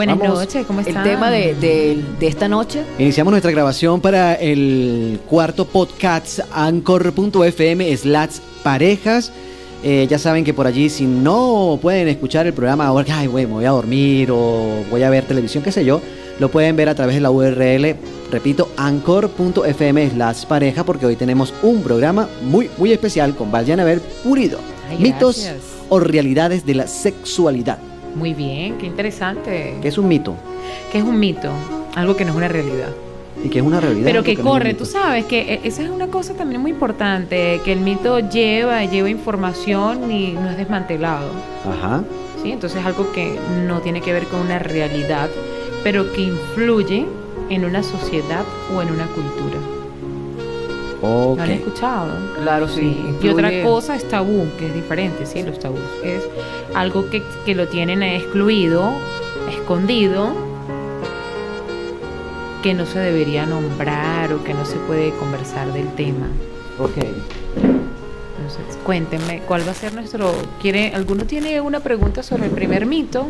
Buenas Vamos. noches, ¿cómo están? El tema de, de- de esta noche. Iniciamos nuestra grabación para el cuarto podcast anchor.fm slash parejas. Eh, ya saben que por allí si no pueden escuchar el programa ahora, ay, güey, me voy a dormir o voy a ver televisión, qué sé yo, lo pueden ver a través de la URL, repito, anchor.fm slash pareja porque hoy tenemos un programa muy, muy especial con Valjanabel Purido. Ay, Mitos o realidades de la sexualidad. Muy bien, qué interesante. ¿Qué es un mito? ¿Qué es un mito? Algo que no es una realidad. Y que es una realidad. Pero que corre, tú sabes que e- esa es una cosa también muy importante, que el mito lleva, lleva información y no es desmantelado. Ajá. ¿sí? Entonces es algo que no tiene que ver con una realidad, pero que influye en una sociedad o en una cultura. Ok. ¿Lo han escuchado? Claro, sí. Sí, y otra cosa es tabú, que es diferente, sí, los tabús. Es algo que, que lo tienen excluido, escondido, que no se debería nombrar o que no se puede conversar del tema. Ok. Entonces, cuéntenme, ¿cuál va a ser nuestro... ¿Quiere, ¿Alguno tiene una pregunta sobre el primer mito?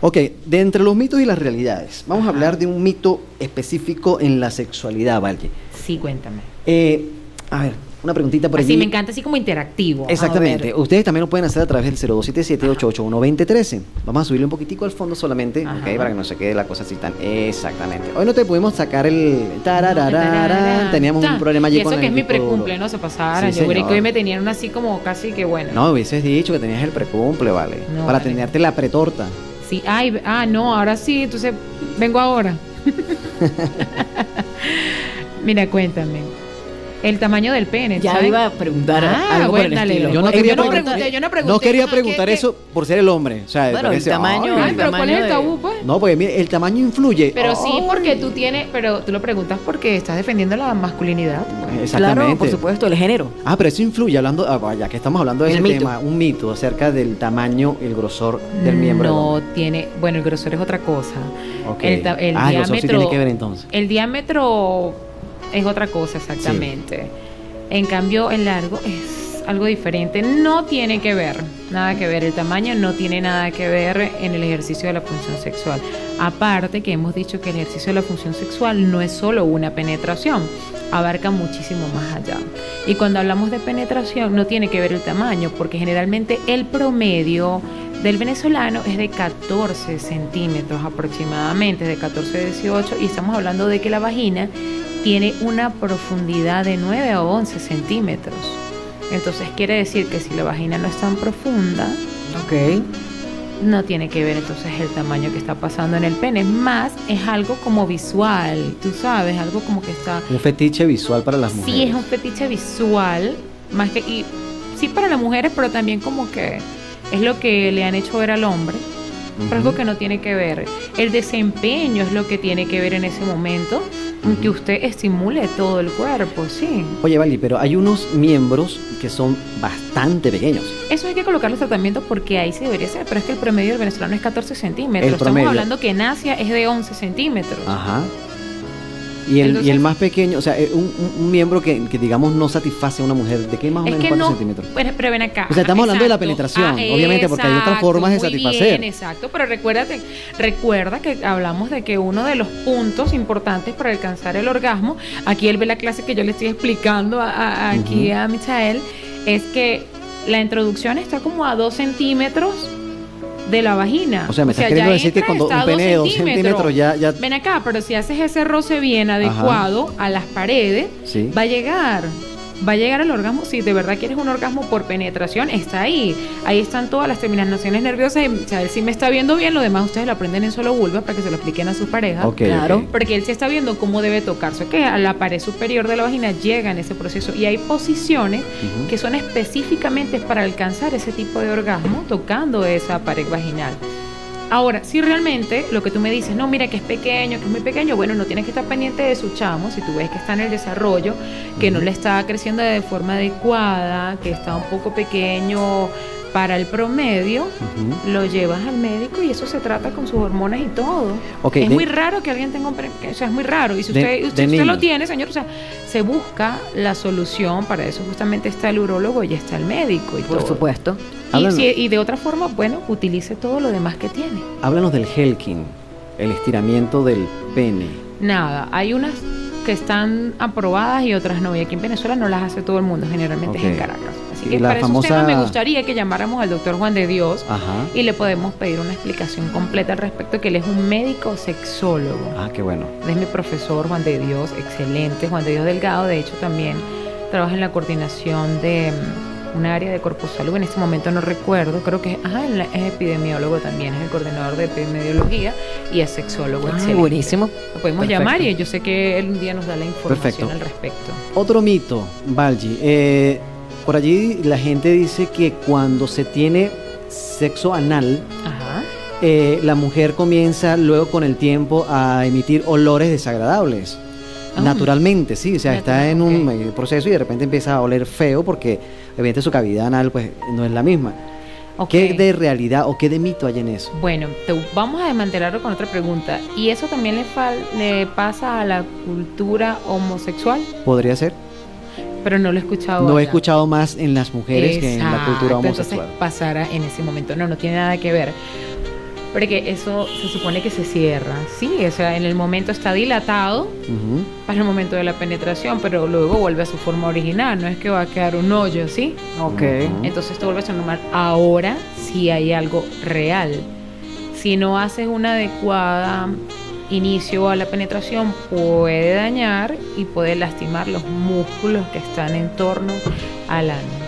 Ok, de entre los mitos y las realidades, vamos a hablar de un mito específico en la sexualidad, Valle. Sí, cuéntame. Eh, a ver, una preguntita por Así allí. me encanta, así como interactivo. Exactamente. Ustedes también lo pueden hacer a través del 0277-881-2013. Vamos a subirle un poquitico al fondo solamente, Ajá. ok, para que no se quede la cosa así tan... Exactamente. Hoy no te pudimos sacar el... Teníamos un problema allí Y eso con que el es mi precumple, no se pasaran. Sí, Yo creí que hoy me tenían así como casi que bueno. No, hubieses dicho que tenías el precumple, vale. No, para vale. tenerte la pretorta. Sí, ay, ah, no, ahora sí, entonces vengo ahora. Mira, cuéntame. El tamaño del pene. Ya ¿sabes? iba a preguntar Ah, algo por el bueno, dale, estilo. Yo no quería yo no preguntar, pregunté, yo no pregunté, no quería preguntar ¿qué- eso por ser el hombre. O sea, Bueno, el ese- tamaño- ay, pero ¿cuál es el tamaño tabú, pues? No, porque mire, el tamaño influye. Pero sí, porque tú tienes, pero tú lo preguntas porque estás defendiendo la masculinidad. Exactamente. Claro, por supuesto, el género. Ah, pero eso influye, hablando, ah, vaya, que estamos hablando de El ese mito. tema, un mito acerca del tamaño, el grosor del miembro. No tiene, bueno, el grosor es otra cosa. El, el ah, el grosor sí diámetro, tiene que ver entonces. el diámetro es otra cosa exactamente. En cambio, el largo es algo diferente. No tiene que ver, nada que ver. El tamaño no tiene nada que ver en el ejercicio de la función sexual. Aparte que hemos dicho que el ejercicio de la función sexual no es solo una penetración, abarca muchísimo más allá. Y cuando hablamos de penetración no tiene que ver el tamaño, porque generalmente el promedio del venezolano es de 14 centímetros aproximadamente, de 14 a 18, y estamos hablando de que la vagina tiene una profundidad de 9 a 11 centímetros. Entonces quiere decir que si la vagina no es tan profunda, Ok. no tiene que ver entonces el tamaño que está pasando en el pene, más es algo como visual, tú sabes, algo como que está... Un fetiche visual para las mujeres. Sí, es un fetiche visual, más que... Y, sí para las mujeres, pero también como que es lo que le han hecho ver al hombre. Pero algo que no tiene que ver. El desempeño es lo que tiene que ver en ese momento, en que usted estimule todo el cuerpo, sí. Oye, Vali, pero hay unos miembros que son bastante pequeños. Eso hay que colocar los tratamientos porque ahí sí debería ser, pero es que el promedio del venezolano es 14 centímetros. El promedio. Estamos hablando que en Asia es de 11 centímetros. Ajá. Y el, y el más pequeño, o sea, eh, un, un- miembro que, que, digamos no satisface a una mujer, ¿de qué más o menos cuántos no, centímetros? pero, pero ven acá. O sea, estamos hablando de la penetración, Ah, obviamente, porque hay otras formas de satisfacer. bien, exacto, pero recuérdate, recuerda que hablamos de que uno de los puntos importantes para alcanzar el orgasmo, aquí él ve la clase que yo le estoy explicando a- a- aquí a Michael, es que la introducción está como a dos centímetros de la vagina. O sea, me estás ya queriendo decir que cuando un pene de dos centímetros ya, ya Ven acá, pero si haces ese roce bien adecuado a las paredes, sí. va a llegar. Va a llegar al orgasmo. Si de verdad quieres un orgasmo por penetración, está ahí. Ahí están todas las terminaciones nerviosas. Y, o sea, él sí me está viendo bien. Lo demás ustedes lo aprenden en solo vulva para que se lo expliquen a sus parejas. Claro. Porque él sí está viendo cómo debe tocarse. Que a la pared superior de la vagina llega en ese proceso. Y hay posiciones que son específicamente para alcanzar ese tipo de orgasmo tocando esa pared vaginal. Ahora, si realmente lo que tú me dices, no, mira que es pequeño, que es muy pequeño, bueno, no tienes que estar pendiente de su chamo, si tú ves que está en el desarrollo, que no le está creciendo de forma adecuada, que está un poco pequeño para el promedio, lo llevas al médico y eso se trata con sus hormonas y todo. Es de- muy raro que alguien tenga un o sea, es muy raro. Y si De- usted, de usted, lo tiene, señor, o sea, se busca la solución, para eso justamente está el urólogo y está el médico y Por todo. supuesto. Y, si- y de otra forma, bueno, utilice todo lo demás que tiene. Háblanos del Helkin. el estiramiento del pene? Nada, hay unas que están aprobadas y otras no. Y aquí en Venezuela no las hace todo el mundo, generalmente es en. Caracas. Así que la para famosa- esos temas me gustaría que llamáramos al doctor Juan de Dios Ajá. y le podemos pedir una explicación completa al respecto, que él es un médico sexólogo. Ah, qué bueno. Es mi profesor, Juan de Dios, excelente. Juan de Dios Delgado, de hecho, también trabaja en la coordinación de mm, un área de Corpus Salud. En este momento no recuerdo, creo que ajá, él es epidemiólogo también, es el coordinador de epidemiología y es sexólogo. Ah, buenísimo. Lo podemos Perfecto. llamar y yo sé que él un día nos da la información Perfecto. al respecto. Otro mito, Balgi. Eh, por allí la gente dice que cuando se tiene sexo anal, Ajá. eh, la mujer comienza luego con el tiempo a emitir olores desagradables. Ah. Naturalmente, sí, o sea, está en un proceso y de repente empieza a oler feo porque obviamente su cavidad anal pues no es la misma. ¿Qué de realidad o qué de mito hay en eso? Bueno, te- vamos a desmantelarlo con otra pregunta. ¿Y eso también le, fal- le pasa a la cultura homosexual? ¿Podría ser? Pero no lo he escuchado. No he escuchado más en las mujeres que en la cultura homosexual. Entonces pasará en ese momento. No, no tiene nada que ver. Porque eso se supone que se cierra. Sí, o sea, en el momento está dilatado para el momento de la penetración, pero luego vuelve a su forma original. No es que va a quedar un hoyo, ¿sí? Ok. Entonces esto vuelve a ser normal. Ahora sí hay algo real. Si no haces una adecuada inicio a la penetración, puede dañar y puede lastimar los músculos que están en torno al ano.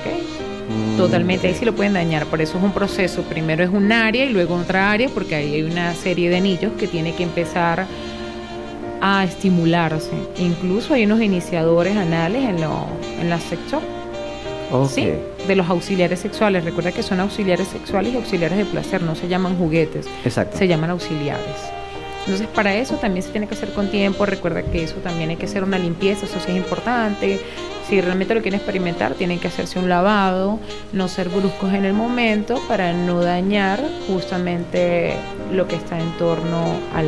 Mm, Totalmente, ahí sí lo pueden dañar. Por eso es un proceso. Primero es un área y luego otra área, porque ahí hay una serie de anillos que tiene que empezar a estimularse. Incluso hay unos iniciadores anales en, lo, en la Ok. ¿sí? de los auxiliares sexuales. Recuerda que son auxiliares sexuales y auxiliares de placer, no se llaman juguetes, Exacto. se llaman auxiliares. Entonces, para eso también se tiene que hacer con tiempo. Recuerda que eso también hay que hacer una limpieza, eso sí es importante. Si realmente lo quieren experimentar, tienen que hacerse un lavado, no ser bruscos en el momento para no dañar justamente lo que está en torno al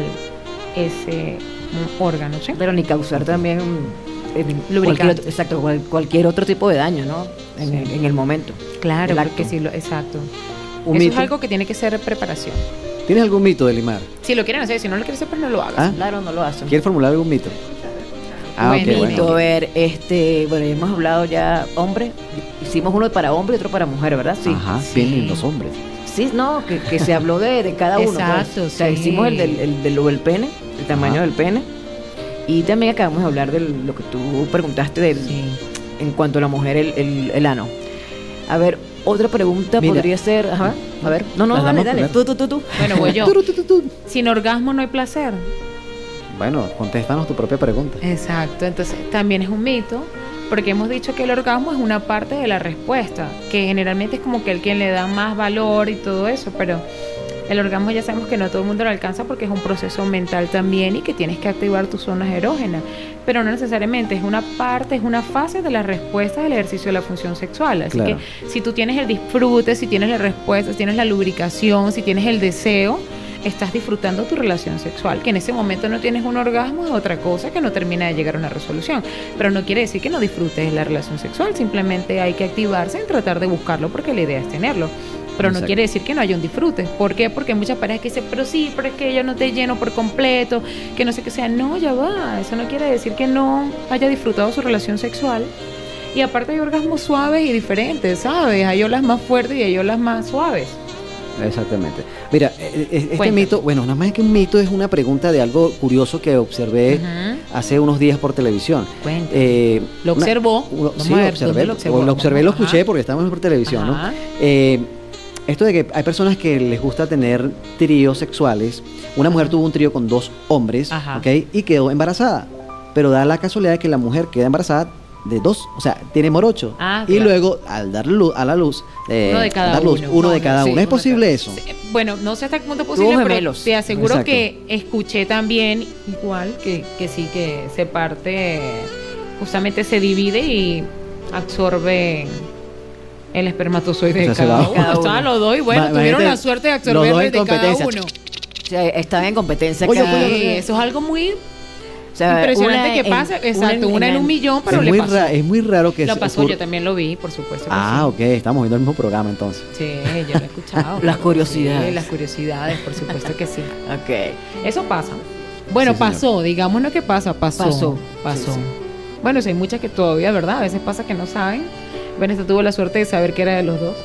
ese mm, órgano, ¿sí? Pero ni causar también eh, Lubricante. cualquier otro, exacto, cual- cualquier otro tipo de daño, ¿no? En, Sí. el, en el momento. Claro, porque sí, lo, exacto. Eso es algo que tiene que ser preparación. ¿Tienes algún mito de Limar? Si lo quieren hacer, si no lo quieren hacer, pues no lo hagas. ¿Ah? Claro, no lo hacen. ¿Quieres formular algún mito? Ah, Bueno, a ver, este, bueno, ya hemos hablado ya, hombre, hicimos uno para hombre y otro para mujer, ¿verdad? Sí. Ajá, Sí. vienen los hombres. Sí, no, que, que se habló de, de cada uno. pues. Exacto, O sea, sí. hicimos el del, el del, pene, el tamaño Ajá. del pene. Y también acabamos de hablar de lo que tú preguntaste del, Sí. en cuanto a la mujer, el, el, el ano. A ver, otra pregunta Mira. podría ser, ajá, a ver, no, no, Las dale, dale, tú, tú, tú, tú. Bueno, voy yo. Sin orgasmo no hay placer. Bueno, contéstanos tu propia pregunta. Exacto, entonces también es un mito, porque hemos dicho que el orgasmo es una parte de la respuesta, que generalmente es como que el quien le da más valor y todo eso, pero el orgasmo ya sabemos que no todo el mundo lo alcanza porque es un proceso mental también y que tienes que activar tus zonas erógenas, pero no necesariamente, es una parte, es una fase de la respuesta del ejercicio de la función sexual. Así Claro. que si tú tienes el disfrute, si tienes la respuesta, si tienes la lubricación, si tienes el deseo, estás disfrutando tu relación sexual. Que en ese momento no tienes un orgasmo es otra cosa que no termina de llegar a una resolución. Pero no quiere decir que no disfrutes la relación sexual, simplemente hay que activarse en tratar de buscarlo porque la idea es tenerlo. Pero no quiere decir que no haya un disfrute. ¿Por qué? Porque hay muchas parejas que dicen, pero sí, pero es que yo no te lleno por completo, que no sé qué sea. No, ya va. Eso no quiere decir que no haya disfrutado su relación sexual. Y aparte hay orgasmos suaves y diferentes, ¿sabes? Hay olas más fuertes y hay olas más suaves. Exactamente. Mira, eh, eh, este Cuéntame. mito, bueno, nada más que un mito es una pregunta de algo curioso que observé hace unos días por televisión. Eh, Lo observó. sí, ver, observé, ¿dónde lo lo observó? lo observé, lo escuché porque estamos por televisión, ¿no? Eh, esto de que hay personas que les gusta tener tríos sexuales. Una mujer tuvo un trío con dos hombres, Ajá. ¿ok? Y quedó embarazada. Pero da la casualidad de que la mujer queda embarazada de dos, o sea, tiene morocho. Ah, y luego, al dar luz, a la luz, eh, uno de cada luz, uno. uno de cada sí, uno. ¿Es posible cada- eso? Sí, Bueno, no sé hasta qué punto es posible, pero gemelos. te aseguro Exacto. que escuché también igual que, que sí que se parte, justamente se divide y absorbe el espermatozoide O sea, de se cada uno. cada uno. Estaban los dos y bueno, Va- tuvieron la suerte de absorber en de cada uno. O sea, están en competencia Oye, cada- oye, Sí, oye. eso es algo muy O sea, Impresionante que en- pasa, exacto, una en un millón, pero es, le muy pasó. ra- es muy raro que Lo pasó, ocurra- yo también lo vi, por supuesto. Ah, ok, estamos viendo el mismo programa entonces. sí. Sí, yo lo he escuchado. Las curiosidades. Sí, las curiosidades, por supuesto que sí. Ok. Eso pasa. Bueno, Sí, pasó, digamos no que pasa, pasó. Pasó. Pasó. Sí, sí. Bueno, sí, hay muchas que todavía, ¿verdad? A veces pasa que no saben. Vanessa tuvo la suerte de saber que era de los dos.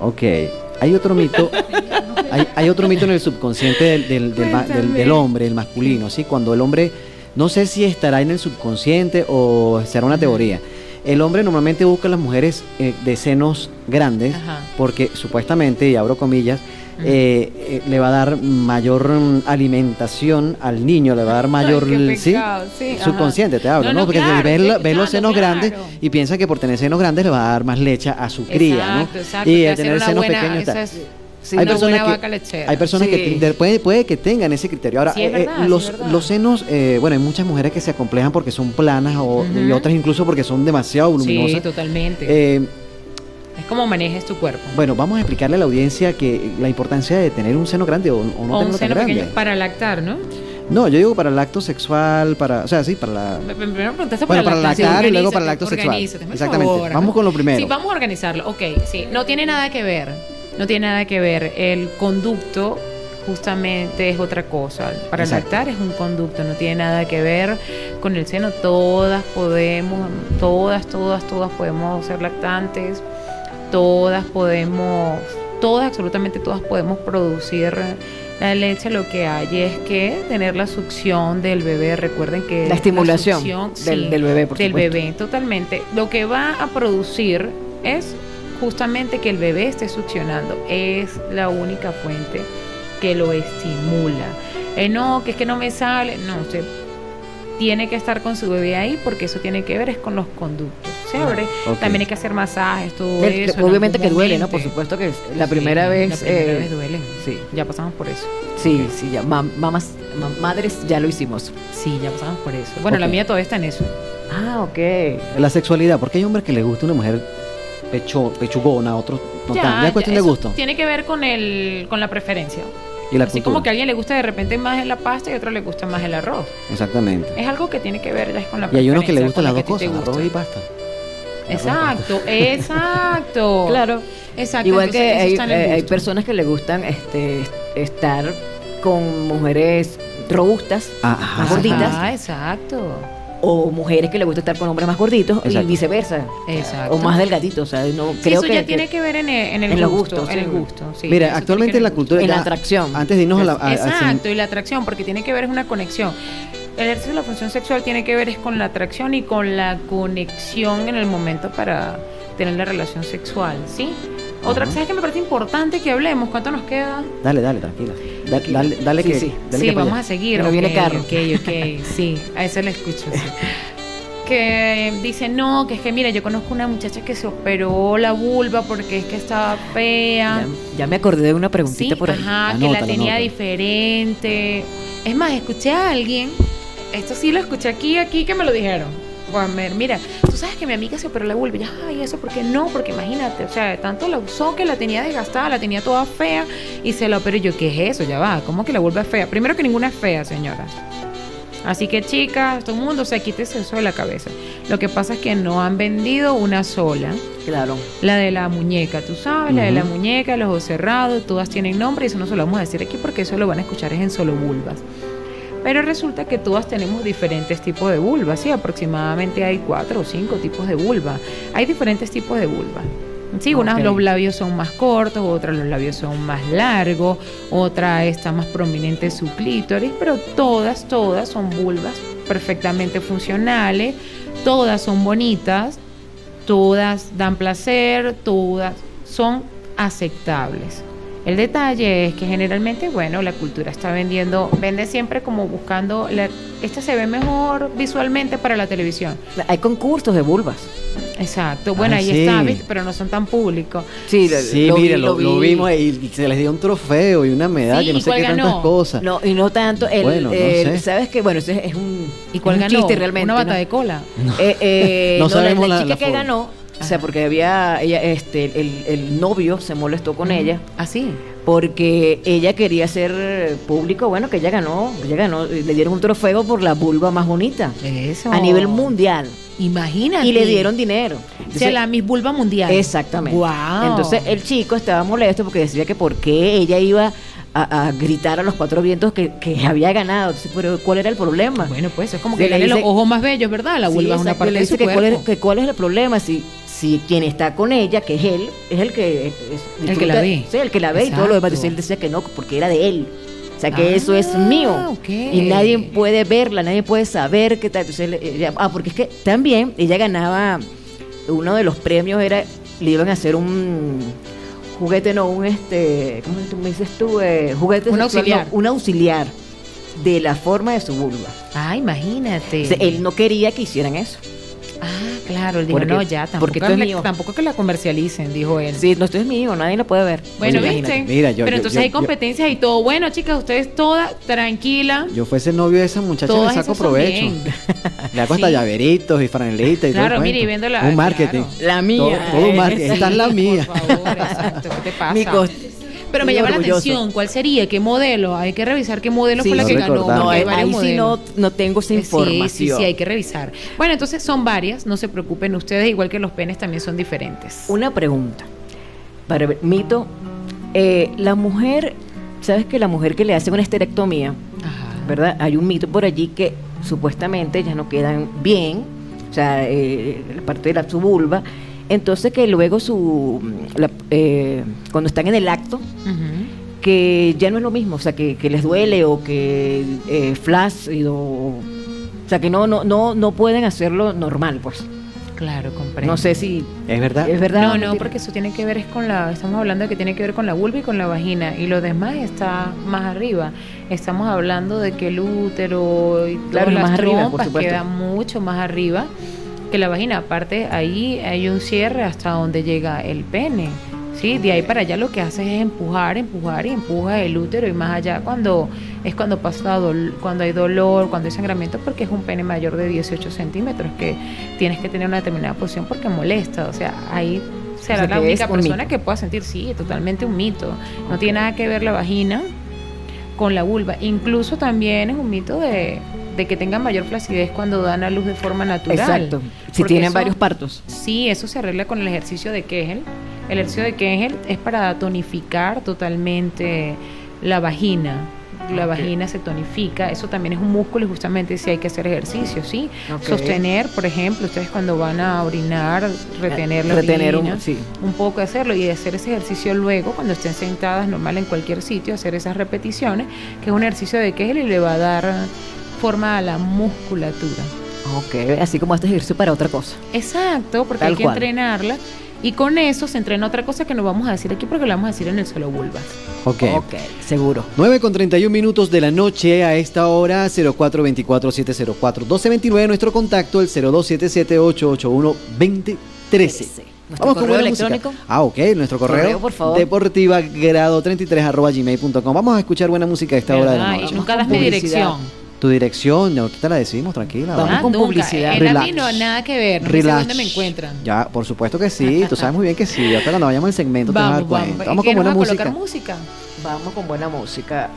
Ok. Hay otro mito, hay, hay otro mito en el subconsciente del, del hombre, el masculino, ¿sí? Cuando el hombre, no sé si estará en el subconsciente o será una teoría. El hombre normalmente busca a las mujeres eh, de senos grandes Ajá. porque supuestamente, y abro comillas, eh, eh, le va a dar mayor mm, alimentación al niño, le va a dar mayor, Ay, qué ¿sí? Subconsciente, te hablo, No, Porque claro, ve, los senos grandes y piensa que por tener senos grandes le va a dar más leche a su cría, ¿no? Exacto, y tener senos buena- pequeños tal. es Sí, hay personas que lechera. hay personas Sí. que de- puede, puede que tengan ese criterio. Ahora, Sí, es eh, eh, sí, los, los senos, eh, bueno, hay muchas mujeres que se acomplejan porque son planas o, y otras incluso porque son demasiado Sí, voluminosas. totalmente. Eh, es como manejes tu cuerpo. bueno, vamos a explicarle a la audiencia que la importancia de tener un seno grande o, o no o un tan seno grande. pequeño para lactar, ¿no? No, yo digo para el acto sexual, para, o sea, sí, para la... Me- me- Primero preguntaste Bueno, para lactancia, lactar y luego para el acto sexual. Exactamente. favor. Vamos con lo primero. Sí, vamos a organizarlo. Ok, sí. No tiene nada que ver. No tiene nada que ver. El conducto justamente es otra cosa. Para Exacto. lactar es un conducto, no tiene nada que ver con el seno. Todas podemos, todas, todas, todas podemos ser lactantes. Todas podemos, todas, absolutamente todas podemos producir la leche. Lo que hay es que tener la succión del bebé. Recuerden que La estimulación succión, del- sí, del bebé, por del supuesto. bebé, totalmente. Lo que va a producir es justamente que el bebé esté succionando. Es la única fuente que lo estimula. Eh, no, que es que no me sale. No, usted tiene que estar con su bebé ahí porque eso tiene que ver es con los conductos. Ok. También hay que hacer masajes, todo eso. en obviamente que duele, ¿no? Por supuesto que es la Sí, primera vez. La primera eh, vez duele. Sí, Ya pasamos por eso. sí, sí, ya. mam- mamás, mam- madres, ya lo hicimos. Sí, ya pasamos por eso. Bueno, la mía todavía está en eso. Ah, ok. La sexualidad, porque hay hombres que les gusta una mujer pecho, pechugona, otros no tan. Ya es cuestión de gusto. Tiene que ver con el con la preferencia. Y la Así cultura. como que a alguien le gusta de repente más la pasta y a otro le gusta más el arroz. Exactamente. Es algo que tiene que ver ya es con la Y hay unos que les preferencia, gustan las dos cosas, arroz y pasta. Exacto, exacto. Claro. Exacto. Igual entonces que hay, eh, hay personas que le gustan este estar con mujeres robustas Ah, más ajá. gorditas Ah, exacto. O mujeres que le gusta estar con hombres más gorditos y viceversa. Exacto. O más delgaditos, o sea, no Sí, creo eso que, ya que- tiene que ver en el, en el en los gusto, gustos, en sí. el gusto. sí, Mira, actualmente en la cultura. en la atracción. Antes de irnos a la. a- a- Exacto, y la atracción, porque tiene que ver es una conexión. El ejercicio de la función sexual tiene que ver es con la atracción y con la conexión en el momento para tener la relación sexual, ¿sí? Otra cosa que me parece importante que hablemos, ¿cuánto nos queda? Dale, dale, tranquila. Da- dale, dale Sí, que. sí. dale sí, que vamos allá. a seguir. Que no viene carro. Ok, ok, sí, a eso le escucho. sí. Que dice, no, que es que mira, yo conozco una muchacha que se operó la vulva porque es que estaba fea. Ya, ya me acordé de una preguntita Sí, por ahí. ajá, que la tenía diferente. Es más, escuché a alguien, esto sí lo escuché aquí, aquí que me lo dijeron. Mira, tú sabes que mi amiga se operó la vulva. Y yo, ay, ¿eso por qué no? Porque imagínate, o sea, tanto la usó que la tenía desgastada, la tenía toda fea y se la operó. Y yo, ¿qué es eso? Ya va, ¿cómo que la vulva es fea? Primero que ninguna es fea, señora. Así que chicas, todo el mundo, o sea, quítese eso de la cabeza. Lo que pasa es que no han vendido una sola. Claro. La de la muñeca, tú sabes, la de la muñeca, los ojos cerrados, todas tienen nombre y eso no se lo vamos a decir aquí porque eso lo van a escuchar es en solo vulvas. Pero resulta que todas tenemos diferentes tipos de vulvas, sí, aproximadamente hay cuatro o cinco tipos de vulva. Hay diferentes tipos de vulva. Sí, unas los labios son más cortos, otras los labios son más largos, otra está más prominente su clítoris, pero todas, todas son vulvas perfectamente funcionales, todas son bonitas, todas dan placer, todas son aceptables. El detalle es que generalmente, bueno, la cultura está vendiendo, vende siempre como buscando, la, esta se ve mejor visualmente para la televisión. Hay concursos de vulvas. Exacto, bueno, Ah, ahí sí. está, ¿viste? pero no son tan públicos. Sí, Sí, lo mira, lo, lo vi. vimos y se les dio un trofeo y una medalla, Sí, no sé ¿cuál qué ganó? tantas cosas. No, y no tanto el, Bueno, no el- sé. ¿sabes qué? Bueno, ese es un, ¿Y cuál un ganó? chiste realmente. Una bata ¿no? de cola. Eh, eh, No sabemos la, la- chica la que forma. O sea, porque había ella, este, el, el novio se molestó con ella Así. porque ella quería hacer público, bueno, que ella ganó, ella ganó, le dieron un trofeo por la vulva más bonita Eso. a nivel mundial Imagínate. y le dieron dinero. O sea, la Miss Vulva Mundial. Exactamente. Wow. Entonces el chico estaba molesto porque decía que por qué ella iba a, a gritar a los cuatro vientos que, que había ganado. Entonces, pero ¿cuál era el problema? Bueno, pues es como que le tiene los ojos más bellos, ¿verdad? La Sí, vulva es una parte de su que cuál, es, cuerpo. que cuál es el problema si si quien está con ella, que es él, es el que es- El que la ve. Sí, el que la ve y todo lo demás. Él decía que no, porque era de él. O sea, que Ah, eso es mío. Y nadie puede verla, nadie puede saber qué tal. Entonces, ella- ah, porque es que también ella ganaba, uno de los premios era, le iban a hacer un juguete, no, un este, ¿cómo tú me dices tú? Eh, juguete Un auxiliar. no, un auxiliar de la forma de su vulva. Ah, imagínate. O sea, él no quería que hicieran eso. Claro, él dijo, Porque- no, ya, tampoco, porque esto es mío. tampoco que la comercialicen, dijo él. Sí, no, esto es mío, nadie lo puede ver. Bueno, Oye, ¿viste? Mira, yo- Pero yo- entonces yo- hay yo- competencias y todo. Bueno, chicas, ustedes todas tranquila. Yo fuese novio de esa muchacha Todas le saco provecho. Le hago hasta Sí. llaveritos y franelitas y Claro, todo el mire, viendo la- Un marketing. claro. La mía. Todo, todo un marketing. Esa. Esta es la mía. Por favor, exacto. ¿Qué te pasa? Mi Pero me llama la atención, ¿cuál sería? ¿Qué modelo? Hay que revisar qué modelo Sí, fue la no que ganó. No, hay ahí, sí no, tengo esa Eh, información. Sí, sí, sí, hay que revisar. Bueno, entonces son varias, no se preocupen ustedes, igual que los penes también son diferentes. Una pregunta. Para mito, eh, la mujer, ¿sabes que la mujer que le hace una esterectomía, Ajá. ¿verdad? Hay un mito por allí que supuestamente ellas no quedan bien, o sea, eh, la parte de la su vulva, entonces que luego su, la- eh, cuando están en el acto, que ya no es lo mismo, o sea, que, que les duele o que eh, flácido, o sea, que no, no, no, no pueden hacerlo normal, pues. Claro, comprendo. No sé si ¿Es verdad? es verdad. o No, no, porque eso tiene que ver es con la, estamos hablando de que tiene que ver con la vulva y con la vagina y lo demás está más arriba. Estamos hablando de que el útero y Claro, todas las más arriba, por trompas supuesto. quedan mucho más arriba que la vagina. Aparte, ahí hay un cierre hasta donde llega el pene. Sí, de ahí para allá lo que hace es empujar, empujar y empuja el útero y más allá cuando es cuando pasa cuando hay dolor, cuando hay sangramiento, porque es un pene mayor de 18 centímetros que tienes que tener una determinada posición porque molesta. O sea, ahí será O sea, la única persona mito. que pueda sentir, sí, totalmente un mito. No tiene nada que ver la vagina con la vulva. Incluso también es un mito de, de que tengan mayor flacidez cuando dan a luz de forma natural. Exacto. Si Porque tienen eso- varios partos. Sí, eso se arregla con el ejercicio de Kegel. El ejercicio de Kegel es para tonificar totalmente la vagina. La vagina se tonifica, eso también es un músculo y justamente si hay que hacer ejercicio, ¿sí? Sostener, por ejemplo, ustedes cuando van a orinar, retener la Retener un- orina, sí. un poco hacerlo y hacer ese ejercicio luego cuando estén sentadas normal en cualquier sitio, hacer esas repeticiones, que es un ejercicio de Kegel y le va a dar forma a la musculatura. Ok, así como este ejercicio para otra cosa. Exacto, porque Tal hay que cual. entrenarla. Y con eso se entrena otra cosa que no vamos a decir aquí porque lo vamos a decir en el solo vulvas. Ok. Ok, seguro. 9 con 31 minutos de la noche a esta hora, 0424-704-1229, nuestro contacto, el 0277-881-2013. Nuestro Vamos con correo buena música. electrónico. Ah, ok, nuestro correo, Correo, por favor. deportiva grado 33 arroba gmail.com. Vamos a escuchar buena música a esta hora de la noche. Y nunca das con mi dirección. Tu dirección, ahorita la decimos, tranquila. Vamos vamos. con nunca. publicidad. En a Relax. mí no, nada que ver. No sé Relax. dónde me encuentran. Ya, por supuesto que sí, tú sabes muy bien que sí. Ahorita cuando vayamos al segmento te vas a dar Vamos, vamos. cuenta. Vamos ¿Qué, con buena a música. Vamos con buena música.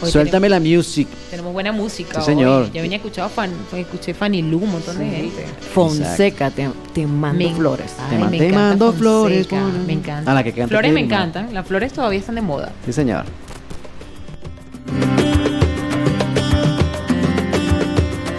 Hoy Suéltame la music. Tenemos, buena música. Sí, señor. hoy. Ya venía escuchado fan, escuché Fanny Lu, un montón de gente. Fonseca, te, te mando Me- flores. Ay, Te me te mando Fonseca, flores, Me encanta. Ah, la que canta flores me encantan. Las flores todavía están de moda. Sí, señor.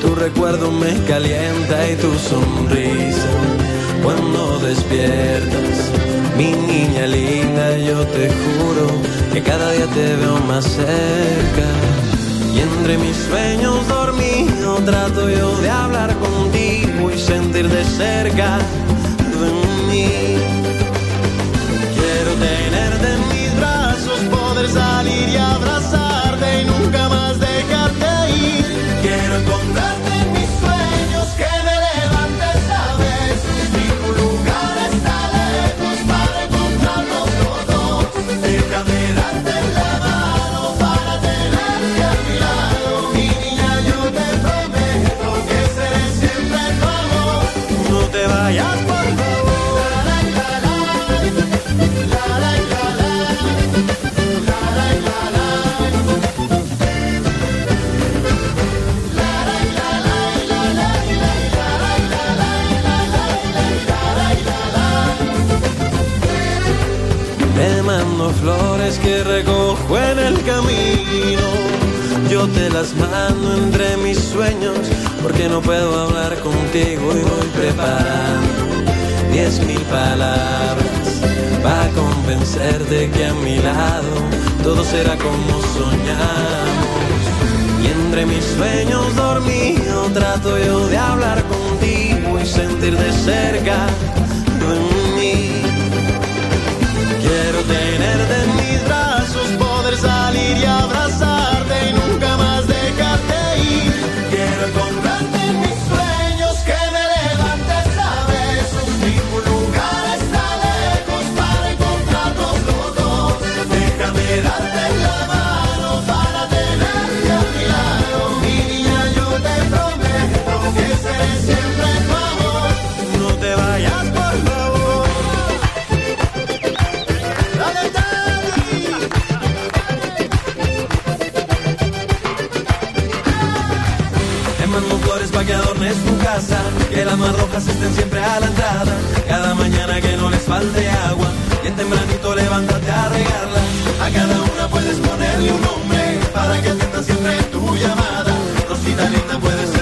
tu recuerdo me calienta y tu sonrisa cuando despiertas. Mi niña linda, yo te juro que cada día te veo más cerca. Y entre mis sueños dormido trato yo de hablar contigo y sentir de cerca de mí. Quiero tenerte en mis brazos, poder salir y abrazarte que recojo en el camino. Yo te las mando entre mis sueños porque no puedo hablar contigo y voy preparando diez mil palabras para convencerte que a mi lado todo será como soñamos. Y entre mis sueños dormido trato yo de hablar contigo y sentir de cerca que las más rojas estén siempre a la entrada, cada mañana que no les falte agua, y en tempranito levántate a regarla. A cada una puedes ponerle un nombre, para que atienda siempre tu llamada. Rosita linda puedes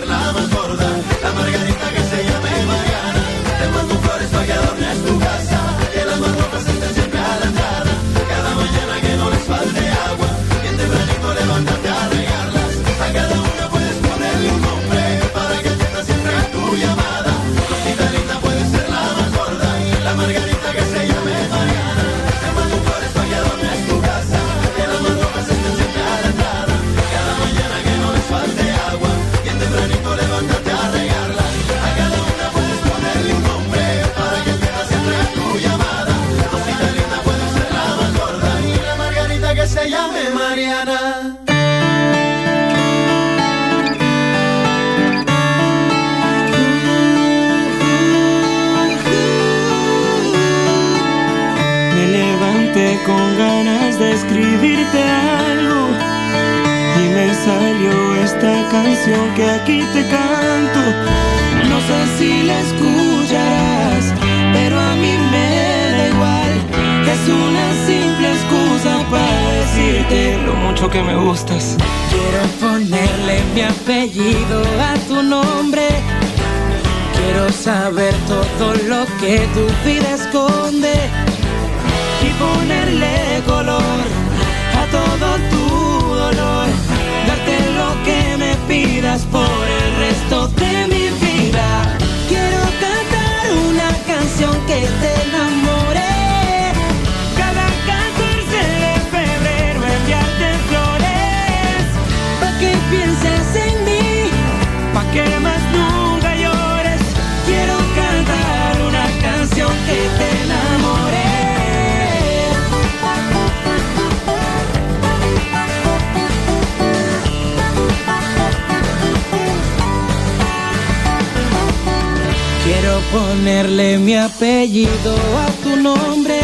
ponerle mi apellido a tu nombre.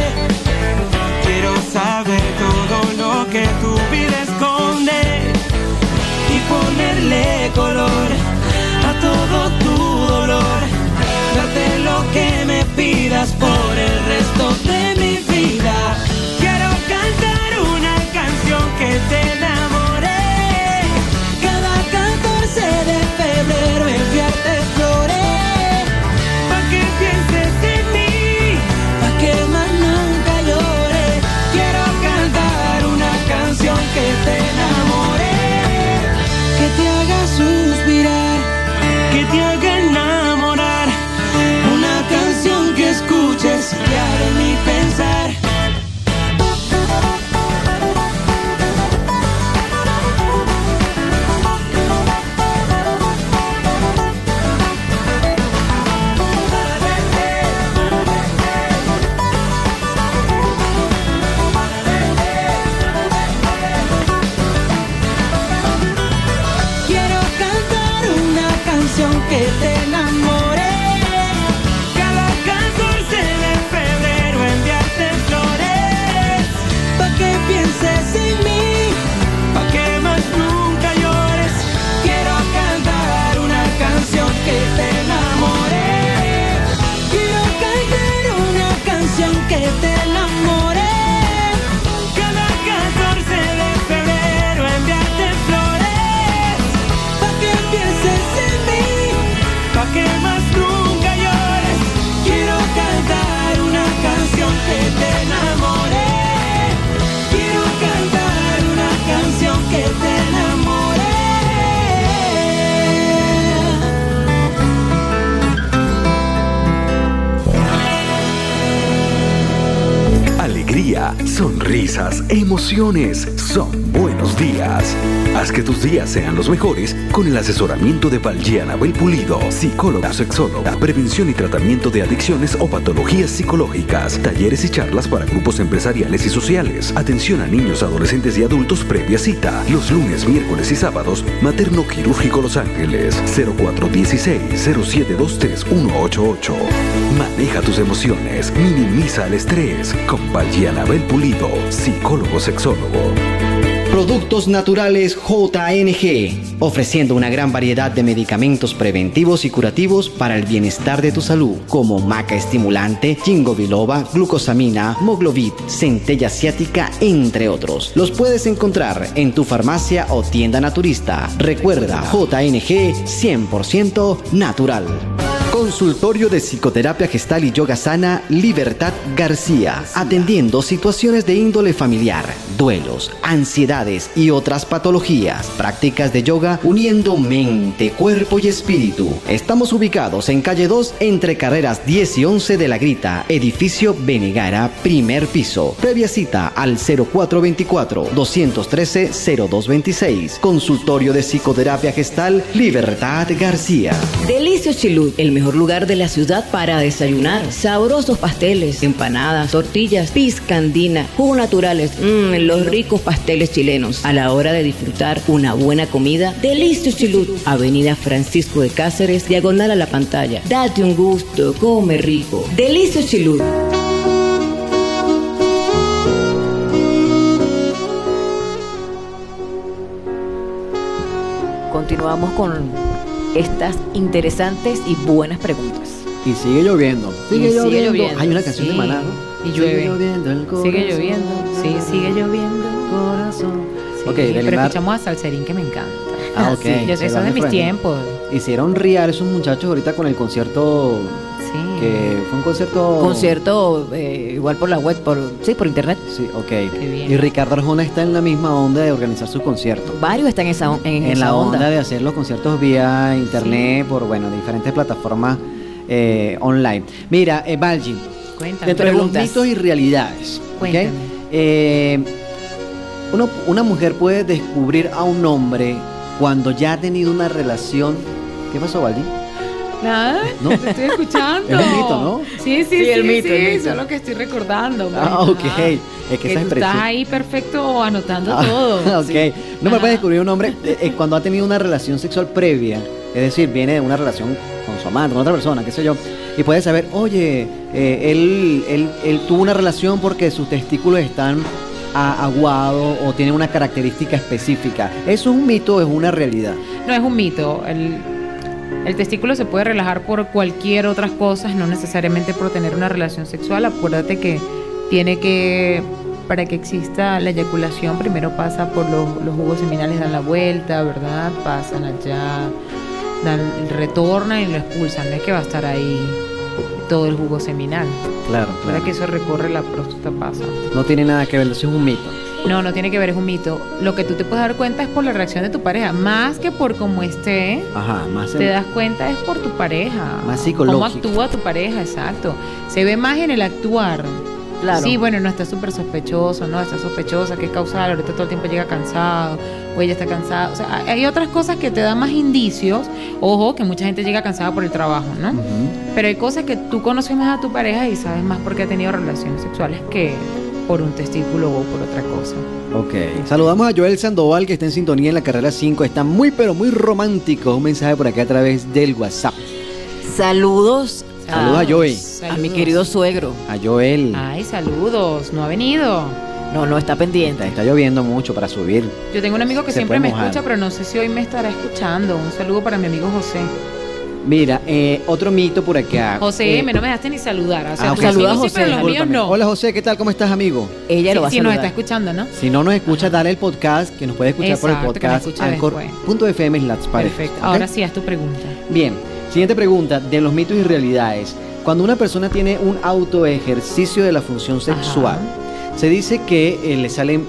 Quiero saber todo lo que tu vida esconde y ponerle color a todo tu dolor. Darte lo que me pidas por el resto de mi vida. Quiero cantar una canción que te da Santiago. Son. Haz que tus días sean los mejores con el asesoramiento de Valgiana Bel Pulido, psicóloga, sexóloga, prevención y tratamiento de adicciones o patologías psicológicas, talleres y charlas para grupos empresariales y sociales, atención a niños, adolescentes y adultos previa cita, los lunes, miércoles y sábados, Materno Quirúrgico Los Ángeles, 0416-0723-188. Maneja tus emociones, minimiza el estrés. Con Valgiana Bel Pulido, psicólogo sexólogo. Productos Naturales JNG, ofreciendo una gran variedad de medicamentos preventivos y curativos para el bienestar de tu salud, como maca estimulante, ginkgo biloba, glucosamina, moglobit, centella asiática, entre otros. Los puedes encontrar en tu farmacia o tienda naturista. Recuerda, JNG 100% natural. Consultorio de Psicoterapia Gestal y Yoga Sana Libertad García, atendiendo situaciones de índole familiar, duelos, ansiedades y otras patologías. Prácticas de yoga uniendo mente, cuerpo y espíritu. Estamos ubicados en calle 2 entre carreras 10 y 11 de la Grita, edificio Benegara, primer piso. Previa cita al 0424-213-0226. Consultorio de Psicoterapia Gestal Libertad García. Delicio Chilú, el mejor lugar de la ciudad para desayunar. Sabrosos pasteles, empanadas, tortillas, piscandina, jugos naturales, mmm, los ricos pasteles chilenos. A la hora de disfrutar una buena comida, Delicio Chilú, Avenida Francisco de Cáceres, diagonal a la pantalla. Date un gusto, come rico. Delicio Chilú. Continuamos con estas interesantes y buenas preguntas. Y sigue lloviendo. Sigue, Y sigue lloviendo. lloviendo, Hay una canción sí. de Maná. ¿no? Y llueve. Sigue lloviendo el corazón. Sigue lloviendo, sí, sigue lloviendo. Corazón. Sí, Ok, pero mar- escuchamos a Salserín que me encanta. Ah, ok. Sí, yo eso es de mis tiempos. Hicieron real esos muchachos ahorita con el concierto Sí. que fue un concierto Concierto eh, igual por la web, por sí, por internet. Sí, ok. bien. Y Ricardo Arjona está en la misma onda de organizar sus conciertos. Varios están en esa, on- en En esa la onda. de hacer los conciertos vía internet por bueno diferentes plataformas eh, online. Mira, eh, Valgi, Cuéntame. dentro de los Preguntas. mitos y realidades. Cuéntame. Eh, uno- una mujer puede descubrir a un hombre cuando ya ha tenido una relación. ¿Qué pasó, Valdi? Nada, No. te estoy escuchando. Es el mito, ¿no? Sí, sí, sí, Sí, el mito, sí, el mito. eso es lo que estoy recordando. Ah, bueno, ok. Es que que esa tú estás ahí perfecto anotando Ah, todo. ok. sí. No me Ajá. puede descubrir un hombre eh, eh, cuando ha tenido una relación sexual previa. Es decir, viene de una relación con su amante, con otra persona, qué sé yo. Y puede saber, oye, eh, él, él, él tuvo una relación porque sus testículos están a- aguados o tienen una característica específica. ¿Eso es un mito o es una realidad? No es un mito. El, el testículo se puede relajar por cualquier otras cosas, no necesariamente por tener una relación sexual. Acuérdate que tiene que, para que exista la eyaculación, primero pasa por los, los jugos seminales, dan la vuelta, ¿verdad? Pasan allá, dan, retornan y lo expulsan. No es que va a estar ahí todo el jugo seminal. Claro, ¿Verdad que eso recorre la próstata pasa? No tiene nada que ver, eso es un mito. No, no tiene que ver, es un mito. Lo que tú te puedes dar cuenta es por la reacción de tu pareja, más que por cómo esté. Ajá, más Te das cuenta es por tu pareja. Más psicológico. Cómo actúa tu pareja, exacto. Se ve más en el actuar. Claro. Sí, bueno, no está súper sospechoso, no, está sospechosa, que es causal, ahorita todo el tiempo llega cansado, o ella está cansada. O sea, hay- otras cosas que te dan más indicios. Ojo, que mucha gente llega cansada por el trabajo, ¿no? Pero hay cosas que tú conoces más a tu pareja y sabes más porque ha tenido relaciones sexuales que por un testículo o por otra cosa. Ok. Saludamos a Joel Sandoval que está en sintonía en la carrera 5. Está muy pero muy romántico. Un mensaje por acá a través del WhatsApp. Saludos, Saludos a Joey. a mi querido suegro. A Joel. Ay, saludos, no ha venido. No, no está pendiente. está lloviendo mucho para subir. Yo tengo un amigo que Se siempre me mojar. escucha, pero no sé si hoy me estará escuchando. Un saludo para mi amigo José. Mira, eh, otro mito por acá. José, Eh, me no me dejaste ni saludar. O sea, ah, Saluda a sí, José, pero los míos no. Hola José, ¿qué tal? ¿Cómo estás, amigo? Ella lo va a si nos saludar. está escuchando, ¿no? Si no nos escucha, dale el podcast, que nos puede escuchar por el podcast anchor.fm parejas, Perfecto. Ahora sí, haz tu pregunta. Bien, siguiente pregunta de los mitos y realidades. Cuando una persona tiene un autoejercicio de la función sexual, se dice que eh, le salen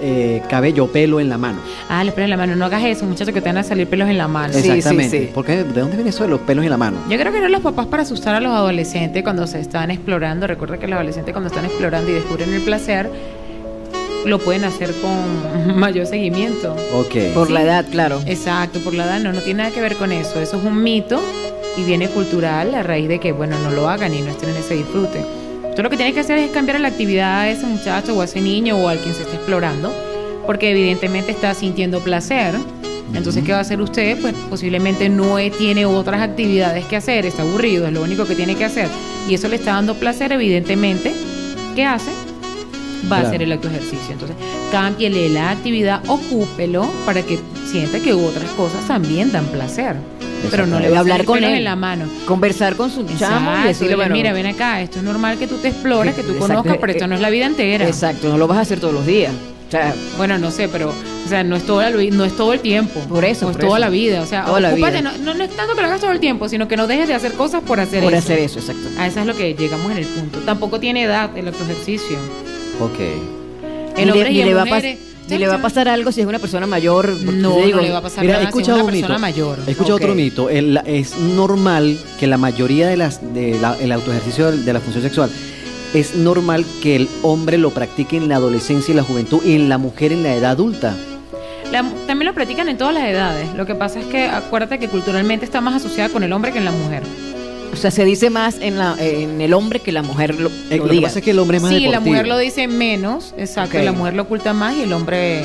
eh, cabello o pelo en la mano. Ah, los pelos en la mano. No hagas eso, muchachos, que te van a salir pelos en la mano. Sí, sí, Exactamente. sí. ¿Por qué? ¿De dónde viene eso de los pelos en la mano? Yo creo que eran los papás para asustar a los adolescentes cuando se están explorando. Recuerda que los adolescentes cuando están explorando y descubren el placer, lo pueden hacer con mayor seguimiento. Ok. Por Sí. la edad, claro. Exacto, por la edad no, no tiene nada que ver con eso. Eso es un mito y viene cultural a raíz de que, bueno, no lo hagan y no estén en ese disfrute. Tú lo que tienes que hacer es cambiar la actividad a ese muchacho o a ese niño o al quien se esté explorando, porque evidentemente está sintiendo placer. Entonces, ¿qué va a hacer usted? Pues posiblemente no tiene otras actividades que hacer, está aburrido, es lo único que tiene que hacer. Y eso le está dando placer, evidentemente. ¿Qué hace? Va Claro. a hacer el acto ejercicio. Entonces, cámbiele la actividad, ocúpelo para que sienta que otras cosas también dan placer. Pero no le va a hablar con él. en la mano. Conversar con su chamo y decirle, bueno, mira, ven acá, esto es normal que tú te explores, que tú Exacto, conozcas, pero esto eh, no es la vida entera. Exacto, no lo vas a hacer todos los días. O sea, Bueno, no sé, pero o sea, no es todo el, no es todo el tiempo. Por eso, No es por toda eso. la vida, o sea, Toda la ocúpate, vida. No, no, no es tanto que lo hagas todo el tiempo, sino que no dejes de hacer cosas por hacer por eso. hacer eso, exacto. A eso es lo que llegamos en el punto. Tampoco tiene edad el ejercicio. Ok. En le, y en le va a. ni le va a pasar algo si es una persona mayor. No, digo, no le va a pasar Mira, nada si es escucha una un persona mito. mayor. Escucha otro mito. El- es normal que la mayoría de las de la- el autoejercicio de la función sexual es normal que el hombre lo practique en la adolescencia y la juventud y en la mujer en la edad adulta. La- también lo practican en todas las edades. Lo que pasa es que acuérdate que culturalmente está más asociada con el hombre que en la mujer. O sea, se dice más en, la, en el hombre que la mujer lo, Eh, lo lo que diga. pasa es que el hombre es más Sí, la mujer lo dice menos, exacto, la mujer lo oculta más y el hombre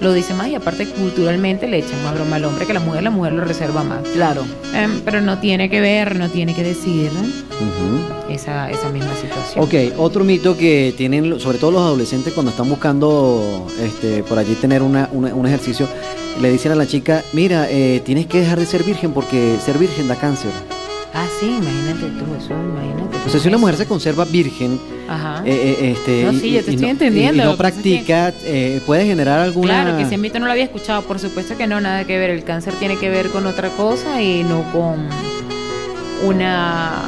lo dice más y aparte culturalmente le echan más broma al hombre que la mujer, la mujer lo reserva más. Claro. Em, pero no tiene que ver, no tiene que decir esa, esa misma situación. Ok, otro mito que tienen, sobre todo los adolescentes cuando están buscando este, por allí tener una- una- un ejercicio, le dicen a la chica, mira, eh, tienes que dejar de ser virgen porque ser virgen da cáncer. Ah, sí, imagínate tú, eso, imagínate. O sea, si una mujer se conserva virgen, Ajá. eh, eh, este, No, y- sí, yo te y estoy no- entendiendo, y no que practica, eh, puede generar alguna... Claro, que ese mito no lo había escuchado, por supuesto que no, nada que ver. El cáncer tiene que ver con otra cosa y no con una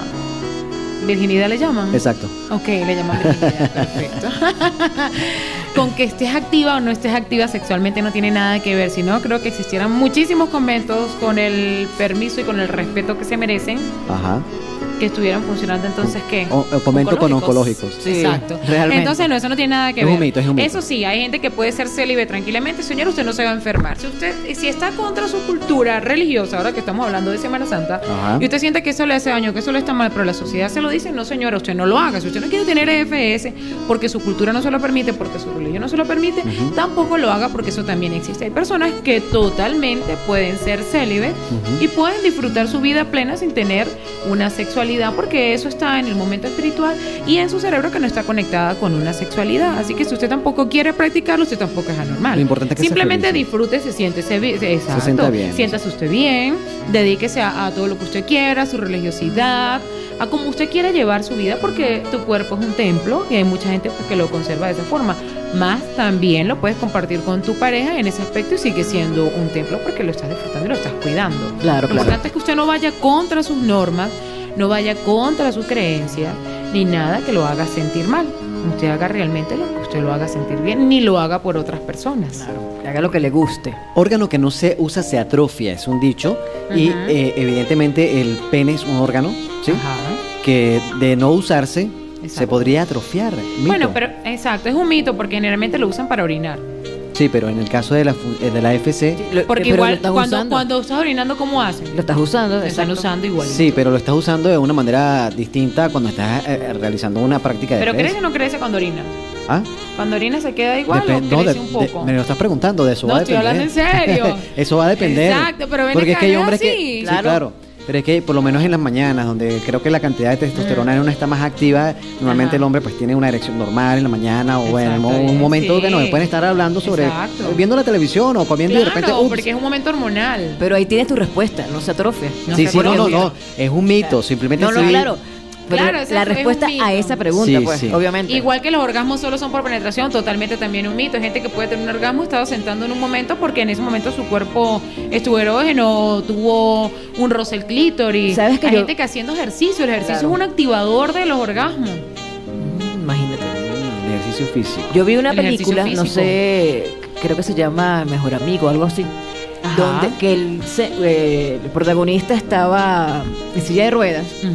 virginidad le llaman. Exacto. Ok, le llaman virginidad, perfecto. con que estés activa o no estés activa sexualmente no tiene nada que ver, sino creo que existieran muchísimos conventos con el permiso y con el respeto que se merecen Ajá. Que estuvieran funcionando entonces qué O- o convento con oncológicos. Sí, exacto. Realmente. entonces no eso no tiene nada que Es ver. un mito, es un mito. eso sí hay gente que puede ser célibe tranquilamente. Señor usted no se va a enfermar. Si usted si está contra su cultura religiosa ahora que estamos hablando de Semana Santa Ajá. y usted siente que eso le hace daño que eso le está mal pero la sociedad se lo dice no señora usted no lo haga. Si usted no quiere tener EFS porque su cultura no se lo permite porque su religión no se lo permite tampoco lo haga porque eso también existe. Hay personas que totalmente pueden ser célibes y pueden disfrutar su vida plena sin tener una sexualidad porque eso está en el momento espiritual y en su cerebro que no está conectada con una sexualidad. Así que si usted tampoco quiere practicarlo, usted tampoco es anormal. Lo importante es que Simplemente feliz. disfrute, se siente, se, exacto, sienta bien. siéntase usted bien, dedíquese a, a todo lo que usted quiera, a su religiosidad, a como usted quiera llevar su vida porque tu cuerpo es un templo y hay mucha gente que lo conserva de esa forma. Más también lo puedes compartir con tu pareja en ese aspecto y sigue siendo un templo porque lo estás disfrutando y lo estás cuidando. Claro, Lo claro. importante es que usted no vaya contra sus normas, no vaya contra sus creencias, ni nada que lo haga sentir mal. Usted haga realmente lo que usted lo haga sentir bien, ni lo haga por otras personas. Claro, que haga lo que le guste. Órgano que no se usa se atrofia, es un dicho. Y eh, evidentemente el pene es un órgano. Que de no usarse se podría atrofiar. Mito. Bueno, pero exacto, es un mito porque generalmente lo usan para orinar. Sí, pero en el caso de la, eh, de la FC, Lo- Porque pero lo igual estás cuando, usando. cuando estás orinando, ¿cómo hacen? Lo estás usando, Lo están usando igual. sí, pero lo estás usando de una manera distinta cuando estás eh, realizando una práctica de Pero FS. crece o no crece cuando orina. ¿Ah? Cuando orina se queda igual Depen- o no, crece de- un de- poco. me lo estás preguntando, de eso No, va a estoy depender. hablando en serio. eso va a depender. Exacto, pero ven Porque es que hay es hombres que. Sí, Claro. Pero es que por lo menos en las mañanas, donde creo que la cantidad de testosterona en una está más activa, normalmente Ajá. el hombre pues tiene una erección normal en la mañana o bueno, en Exacto, un momento que sí. nos pueden estar hablando sobre Exacto. viendo la televisión o comiendo y de repente ups. porque es un momento hormonal. Pero ahí tienes tu respuesta, no se atrofia. No sí, se sí, no, no, no, es un mito, simplemente No, no, claro. Pero Claro, la es respuesta a esa pregunta, Sí, pues, sí. obviamente. Igual que los orgasmos solo son por penetración, totalmente también un mito. Hay gente que puede tener un orgasmo estado sentando en un momento porque en ese momento su cuerpo estuvo erógeno, tuvo un roce el clítoris. ¿Sabes que Hay yo- gente que haciendo ejercicio, el ejercicio Claro. es un activador de los orgasmos. Mm, Imagínate. El ejercicio físico. Yo vi una El película, no sé, creo que se llama Mejor Amigo, algo así. Ajá. Donde que el, se- eh, el protagonista estaba en silla de ruedas Ujú.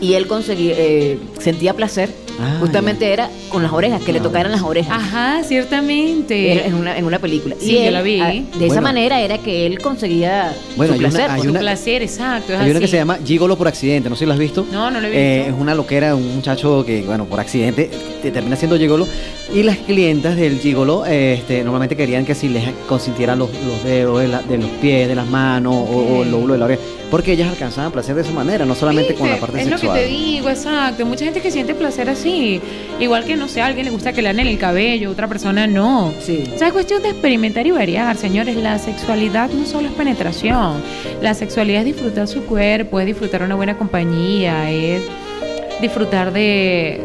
Y él conseguía, eh, sentía placer. Ah, justamente era con las orejas, que le Ah. tocaran las orejas. Ajá, ciertamente. Era en una, en una película. Sí, y yo la vi. ah, de esa manera era que él conseguía Bueno, su hay una- placer. hay pues. Su una- placer, exacto. Es Hay una que así. se llama Gigolo por accidente, no sé si lo has visto. No, no lo he Eh, visto. es una loquera, un muchacho que, bueno, por accidente te termina siendo gigolo. Y las clientas del gigolo eh, este, normalmente querían que si les consintieran los, los dedos de, la- de los pies, de las manos o- o, el lóbulo de la oreja. Porque ellas alcanzaban placer de esa manera, no solamente con la parte es sexual. lo que te digo, exacto. Mucha gente que siente placer así. Igual que, no sé, a alguien le gusta que le den el cabello, otra persona no. Sí. O sea, es cuestión de experimentar y variar, señores. La sexualidad no solo es penetración. La sexualidad es disfrutar su cuerpo, es disfrutar una buena compañía, es disfrutar de,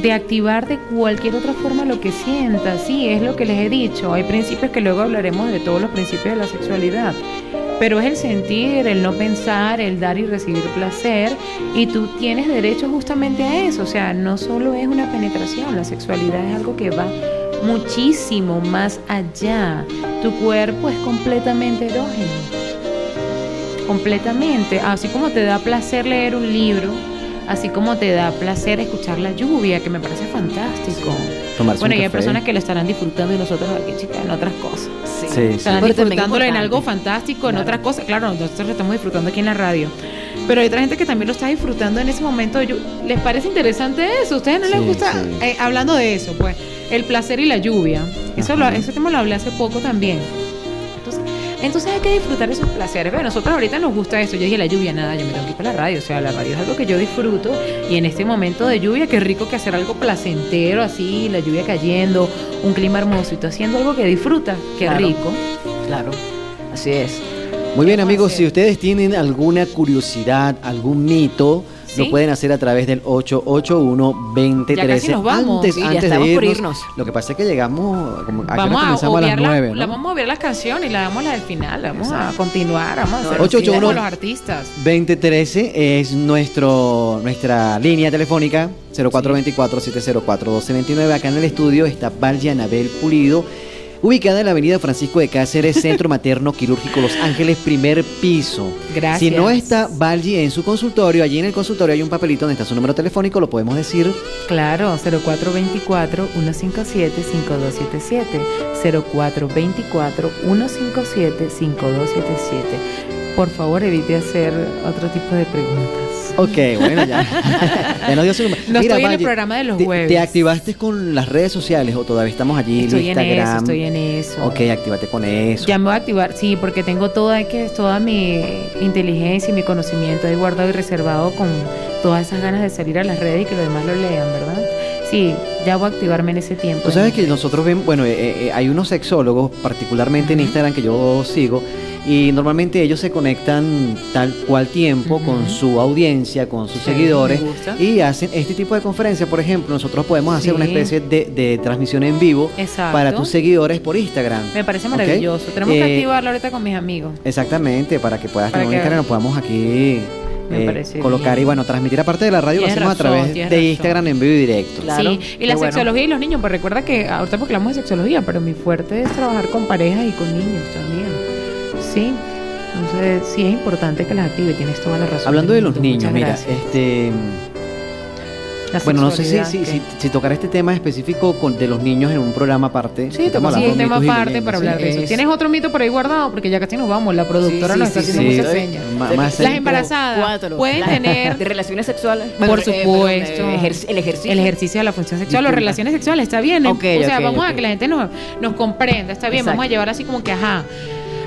de activar de cualquier otra forma lo que sienta. Sí, es lo que les he dicho. Hay principios que luego hablaremos de todos los principios de la sexualidad. Pero es el sentir, el no pensar, el dar y recibir placer. Y tú tienes derecho justamente a eso. O sea, no solo es una penetración, la sexualidad es algo que va muchísimo más allá. Tu cuerpo es completamente erógeno. Completamente. Así como te da placer leer un libro, así como te da placer escuchar la lluvia, que me parece fantástico. Tomarse Bueno, un y hay café. personas que lo estarán disfrutando y nosotros aquí, chicas, en otras cosas. Sí, sí. Estarán también disfrutándolo en algo fantástico, en Claro. otras cosas. Claro, nosotros lo estamos disfrutando aquí en la radio. Pero hay otra gente que también lo está disfrutando en ese momento. Yo- ¿Les parece interesante eso? ¿A ustedes no les Sí, gusta? sí. Eh, hablando de eso, pues, el placer y la lluvia. Eso lo, ese tema lo hablé hace poco también. Entonces, hay que disfrutar esos placeres. Pero nosotros ahorita nos gusta eso. Yo dije la lluvia, nada, yo me tengo que ir para la radio. O sea, la radio es algo que yo disfruto. Y en este momento de lluvia, qué rico que hacer algo placentero así, la lluvia cayendo, un clima hermoso y tú haciendo algo que disfrutas. Qué Claro. rico. Claro, así es. Muy bien, ¿Qué amigos, si ustedes tienen alguna curiosidad, algún mito, ¿Sí? lo pueden hacer a través del 881-2013. Ya casi nos vamos. Antes, Sí, antes de irnos, irnos. Lo que pasa es que llegamos, como, ¿a Vamos a comenzamos a las obviar, la- 9, la, ¿no? vamos a obviar las canciones y la damos la del final. Vamos a Exacto. continuar, vamos a hacer 881. como los artistas. 2013 es nuestro nuestra línea telefónica 0424-704-1229. Acá en el estudio está Valle Anabel Pulido, ubicada en la avenida Francisco de Cáceres, Centro Materno Quirúrgico Los Ángeles, primer piso. Gracias. Si no está Valle en su consultorio, allí en el consultorio hay un papelito donde está su número telefónico, lo podemos decir. Claro, 0424-157-5277. 0424-157-5277. Por favor, evite hacer otro tipo de preguntas. Ok, bueno, ya. ya nos dio su número. No estoy en el programa de los te- jueves. ¿Te activaste con las redes sociales o todavía estamos allí? Estoy en Instagram. eso, estoy en eso. Ok, actívate con eso. Ya me voy a activar, sí, porque tengo toda, que, toda mi inteligencia y mi conocimiento ahí guardado y reservado con todas esas ganas de salir a las redes y que los demás lo lean, ¿verdad? Sí, ya voy a activarme en ese tiempo. Tú sabes que nosotros vemos, bueno, eh, eh, hay unos sexólogos, particularmente en. Instagram, que yo sigo, y normalmente ellos se conectan tal cual tiempo con su audiencia, con sus Sí, seguidores, y hacen este tipo de conferencias. Por ejemplo, nosotros podemos hacer Sí. una especie de, de transmisión en vivo Exacto. para tus seguidores por Instagram. Me parece maravilloso. Tenemos que Eh, activarlo ahorita con mis amigos. Exactamente, para que puedas Para tener un Instagram, nos podamos aquí eh, colocar bien. y bueno, transmitir aparte de la radio, Tienes lo hacemos razón, a través de razón. Instagram en vivo y directo. Claro, sí, y la bueno. sexología y los niños, pues recuerda que ahorita porque hablamos de sexología, pero mi fuerte es trabajar con parejas y con niños también. Sí, entonces sí es importante que las active, tienes toda la razón. Hablando de los niños, mira, gracias. este La Bueno, no sé si, si, si, si tocar este tema específico con, de los niños en un programa aparte. Sí, tocamos hablando un tema aparte para ¿sí? hablar de eso. Es- ¿Tienes otro mito por ahí guardado? Porque ya casi nos vamos. La productora Sí, nos sí, está sí, haciendo sí. muchas señas. Las embarazadas Cuatro. pueden La- tener de relaciones sexuales. Por eh, supuesto. perdón, eh, ejer- el ejercicio. El ejercicio de la función sexual o relaciones sexuales, está bien. Ok, o sea, vamos a que la gente nos, nos comprenda, está bien, Exacto. vamos a llevar así como que, ajá.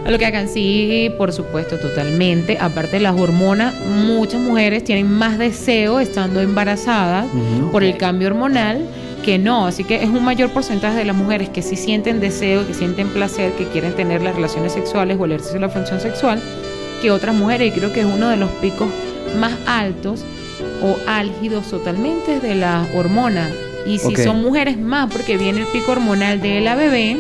A lo que hagan, sí, por supuesto, totalmente. Aparte de las hormonas, muchas mujeres tienen más deseo estando embarazadas por el cambio hormonal que no. Así que es un mayor porcentaje de las mujeres que sí sienten deseo, que sienten placer, que quieren tener las relaciones sexuales o el ejercicio de la función sexual que otras mujeres. Y creo que es uno de los picos más altos o álgidos totalmente de las hormonas. Y si son mujeres más, porque viene el pico hormonal de la bebé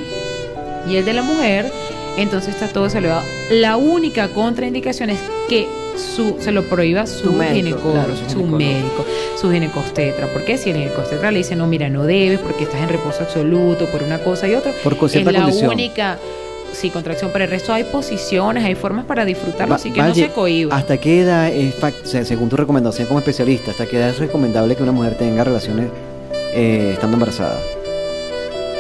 y el de la mujer, entonces está todo elevado. La única contraindicación es que su, se lo prohíba su, Su médico, ginecólogo, claro, su ginecólogo. médico, su ginecostetra. Porque si el ginecostetra le dice, no, mira, no debes porque estás en reposo absoluto por una cosa y otra, Por es la condición. única sí, contracción. Pero el resto hay posiciones, hay formas para disfrutarlo, Va- así que no se cohiba. ¿Hasta qué edad, es o sea, según tu recomendación como especialista, hasta qué edad es recomendable que una mujer tenga relaciones eh, estando embarazada?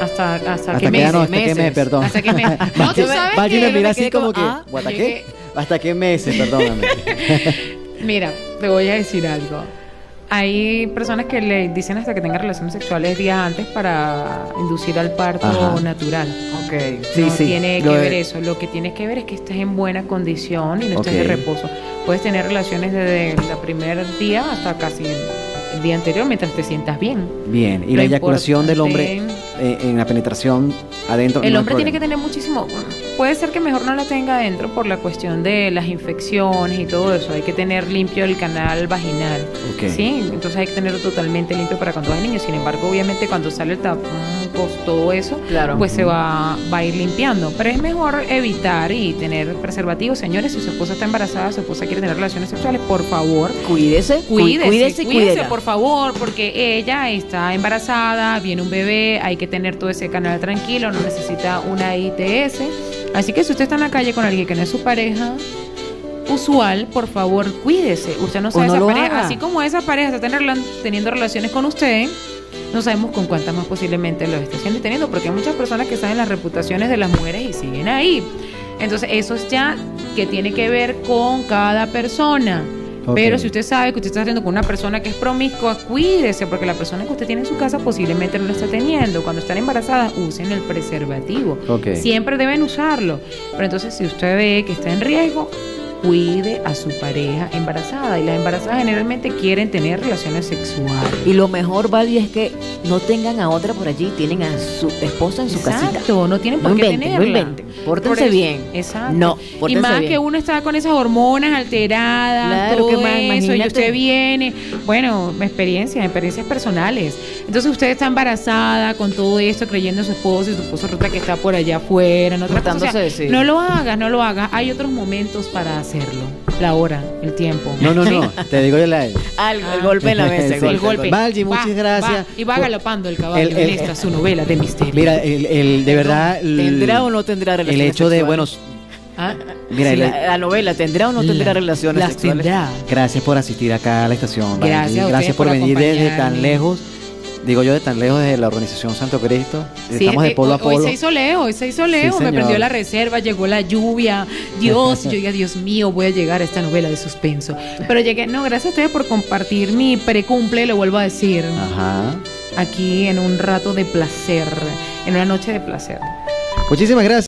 Hasta, hasta, ¿Hasta qué qué edad? meses. No, ¿hasta qué mes? Perdón. Hasta qué mes. No, tú Valle- sabes Valle que me mira me así como como, que, ah, ¿hasta qué? que- ¿Hasta qué meses? Perdóname. Mira, te voy a decir algo. Hay personas que le dicen hasta que tenga relaciones sexuales días antes para inducir al parto Ajá. natural. Ok. Sí, no sí, tiene que ver eso. Lo que tienes que ver es que estés en buena condición y no estés de reposo. Puedes tener relaciones desde el primer día hasta casi el día anterior mientras te sientas bien. Bien, y Lo la eyaculación del hombre en la penetración adentro. El hombre tiene que tener muchísimo. Puede ser que mejor no la tenga adentro por la cuestión de las infecciones y todo eso. Hay que tener limpio el canal vaginal. Sí, entonces hay que tenerlo totalmente limpio para cuando hay niños. Sin embargo, obviamente cuando sale el tapón, pues, todo eso, Claro. pues se va, va a ir limpiando. Pero es mejor evitar y tener preservativos. Señores, si su esposa está embarazada, su esposa quiere tener relaciones sexuales, por favor, Cuídese, cu- Cuídese, cuídese, cuídese, por favor, porque ella está embarazada, viene un bebé, hay que tener todo ese canal tranquilo, no necesita una ITS. Así que si usted está en la calle con alguien que no es su pareja usual, por favor, cuídese. Usted no sabe no esa pareja, haga. así como esa pareja está teniendo relaciones con usted. No sabemos con cuántas más posiblemente lo esté haciendo y teniendo, porque hay muchas personas que saben las reputaciones de las mujeres y siguen ahí. Entonces, eso es ya que tiene que ver con cada persona. Pero si usted sabe que usted está haciendo con una persona que es promiscua, cuídese, porque la persona que usted tiene en su casa posiblemente no lo está teniendo. Cuando están embarazadas, usen el preservativo. Siempre deben usarlo. Pero entonces, si usted ve que está en riesgo, cuide a su pareja embarazada. Y las embarazadas generalmente quieren tener relaciones sexuales. Y lo mejor, Vali, es que no tengan a otra por allí, tienen a su esposa en su casita. Exacto, no tienen por No qué inventen, no tenerla. inventen. Pórtense Por eso- bien. Exacto. No, y más bien. que uno está con esas hormonas alteradas, Claro, todo que más, eso, y usted viene, bueno, experiencias, experiencias personales. Entonces usted está embarazada con todo esto, creyendo en su esposo y su esposo resulta que está por allá afuera, en otra cosa. O sea, Tratándose de- sí. No lo hagas, no lo hagas. Hay otros momentos para hacerlo. La hora, el tiempo. No, no, no. Te digo yo la. Al- el Ah. golpe en la mesa. Sí, el El golpe. golpe. Valgi, Va, muchas gracias. va, y va galopando el caballo el- el- en esta su novela de misterio. Mira, el, el- de verdad. el- ¿Tendrá o no tendrá El relaciones hecho de, bueno, Ah, mira, Sí, el- la, la novela, ¿tendrá o no tendrá la- relaciones las sexuales? tendrá. gracias por asistir acá a la estación. Gracias a Gracias por, por venir desde tan lejos. Digo yo de tan lejos desde la organización Santo Cristo. Sí, Estamos de eh, polo a hoy- Hoy polo. se hizo Leo, hoy se hizo Leo. Sí, me prendió la reserva, llegó la lluvia. Dios, yo diga, Dios mío, voy a llegar a esta novela de suspenso. Pero llegué, no, gracias a ustedes por compartir mi precumple, lo vuelvo a decir. Ajá. Aquí en un rato de placer, en una noche de placer. Muchísimas gracias.